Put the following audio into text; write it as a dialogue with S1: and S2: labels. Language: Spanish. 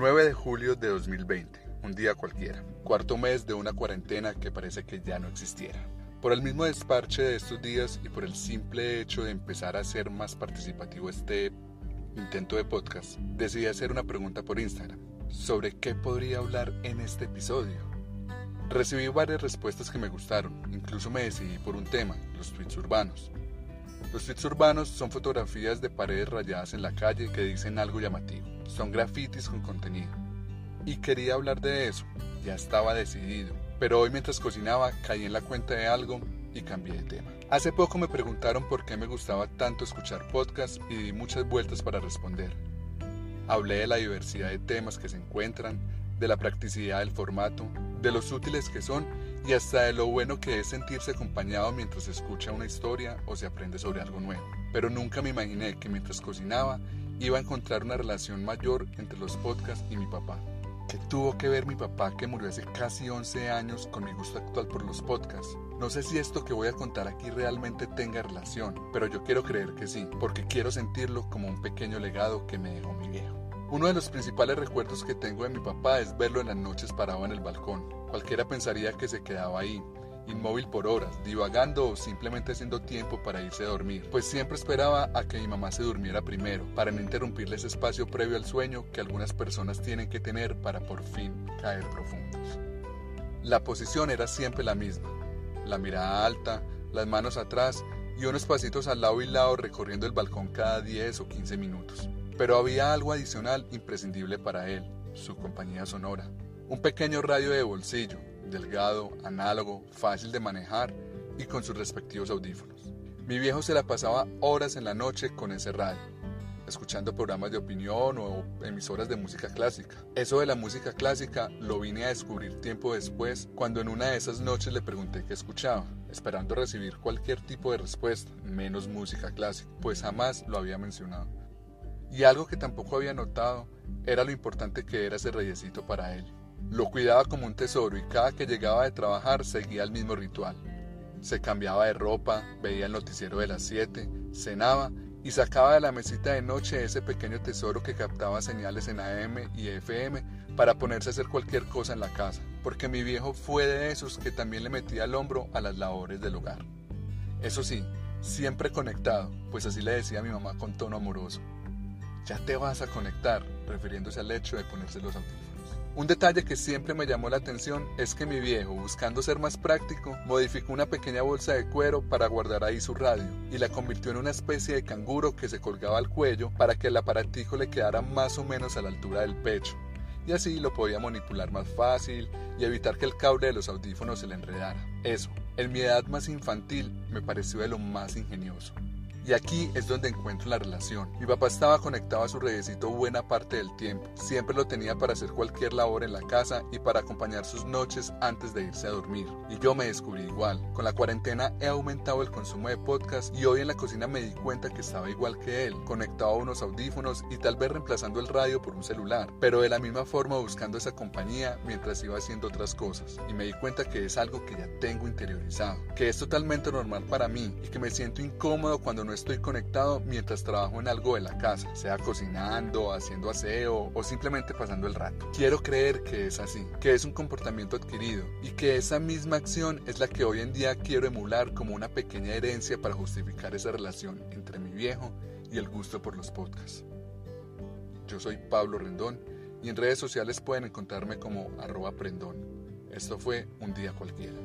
S1: 9 de julio de 2020, un día cualquiera, cuarto mes de una cuarentena que parece que ya no existiera. Por el mismo desparche de estos días y por el simple hecho de empezar a ser más participativo este intento de podcast, decidí hacer una pregunta por Instagram sobre qué podría hablar en este episodio. Recibí varias respuestas que me gustaron, incluso me decidí por un tema, los tweets urbanos. Los tweets urbanos son fotografías de paredes rayadas en la calle que dicen algo llamativo. Son grafitis con contenido. Y quería hablar de eso, ya estaba decidido. Pero hoy mientras cocinaba caí en la cuenta de algo y cambié de tema. Hace poco me preguntaron por qué me gustaba tanto escuchar podcasts y di muchas vueltas para responder. Hablé de la diversidad de temas que se encuentran, de la practicidad del formato, de los útiles que son y hasta de lo bueno que es sentirse acompañado mientras se escucha una historia o se aprende sobre algo nuevo. Pero nunca me imaginé que mientras cocinaba iba a encontrar una relación mayor entre los podcasts y mi papá. ¿Qué tuvo que ver mi papá que murió hace casi 11 años con mi gusto actual por los podcasts? No sé si esto que voy a contar aquí realmente tenga relación, pero yo quiero creer que sí, porque quiero sentirlo como un pequeño legado que me dejó mi viejo. Uno de los principales recuerdos que tengo de mi papá es verlo en las noches parado en el balcón. Cualquiera pensaría que se quedaba ahí, inmóvil por horas, divagando o simplemente haciendo tiempo para irse a dormir, pues siempre esperaba a que mi mamá se durmiera primero, para no interrumpirle ese espacio previo al sueño que algunas personas tienen que tener para por fin caer profundos. La posición era siempre la misma, la mirada alta, las manos atrás y unos pasitos al lado y lado recorriendo el balcón cada 10 o 15 minutos. Pero había algo adicional imprescindible para él, su compañía sonora. Un pequeño radio de bolsillo, delgado, análogo, fácil de manejar y con sus respectivos audífonos. Mi viejo se la pasaba horas en la noche con ese radio, escuchando programas de opinión o emisoras de música clásica. Eso de la música clásica lo vine a descubrir tiempo después cuando en una de esas noches le pregunté qué escuchaba, esperando recibir cualquier tipo de respuesta, menos música clásica, pues jamás lo había mencionado. Y algo que tampoco había notado era lo importante que era ese reyesito para él. Lo cuidaba como un tesoro y cada que llegaba de trabajar seguía el mismo ritual. Se cambiaba de ropa, veía el noticiero de las 7, cenaba y sacaba de la mesita de noche ese pequeño tesoro que captaba señales en AM y FM para ponerse a hacer cualquier cosa en la casa, porque mi viejo fue de esos que también le metía el hombro a las labores del hogar. Eso sí, siempre conectado, pues así le decía a mi mamá con tono amoroso ya te vas a conectar, refiriéndose al hecho de ponerse los audífonos. Un detalle que siempre me llamó la atención es que mi viejo, buscando ser más práctico, modificó una pequeña bolsa de cuero para guardar ahí su radio y la convirtió en una especie de canguro que se colgaba al cuello para que el aparatijo le quedara más o menos a la altura del pecho. Y así lo podía manipular más fácil y evitar que el cable de los audífonos se le enredara. Eso, en mi edad más infantil, me pareció de lo más ingenioso. Y aquí es donde encuentro la relación. Mi papá estaba conectado a su redecito buena parte del tiempo. Siempre lo tenía para hacer cualquier labor en la casa y para acompañar sus noches antes de irse a dormir. Y yo me descubrí igual. Con la cuarentena he aumentado el consumo de podcast y hoy en la cocina me di cuenta que estaba igual que él, conectado a unos audífonos y tal vez reemplazando el radio por un celular, pero de la misma forma buscando esa compañía mientras iba haciendo otras cosas. Y me di cuenta que es algo que ya tengo interiorizado, que es totalmente normal para mí y que me siento incómodo cuando no no estoy conectado mientras trabajo en algo de la casa, sea cocinando, haciendo aseo o simplemente pasando el rato. Quiero creer que es así, que es un comportamiento adquirido y que esa misma acción es la que hoy en día quiero emular como una pequeña herencia para justificar esa relación entre mi viejo y el gusto por los podcasts. Yo soy Pablo Rendón y en redes sociales pueden encontrarme como arroba prendón. Esto fue un día cualquiera.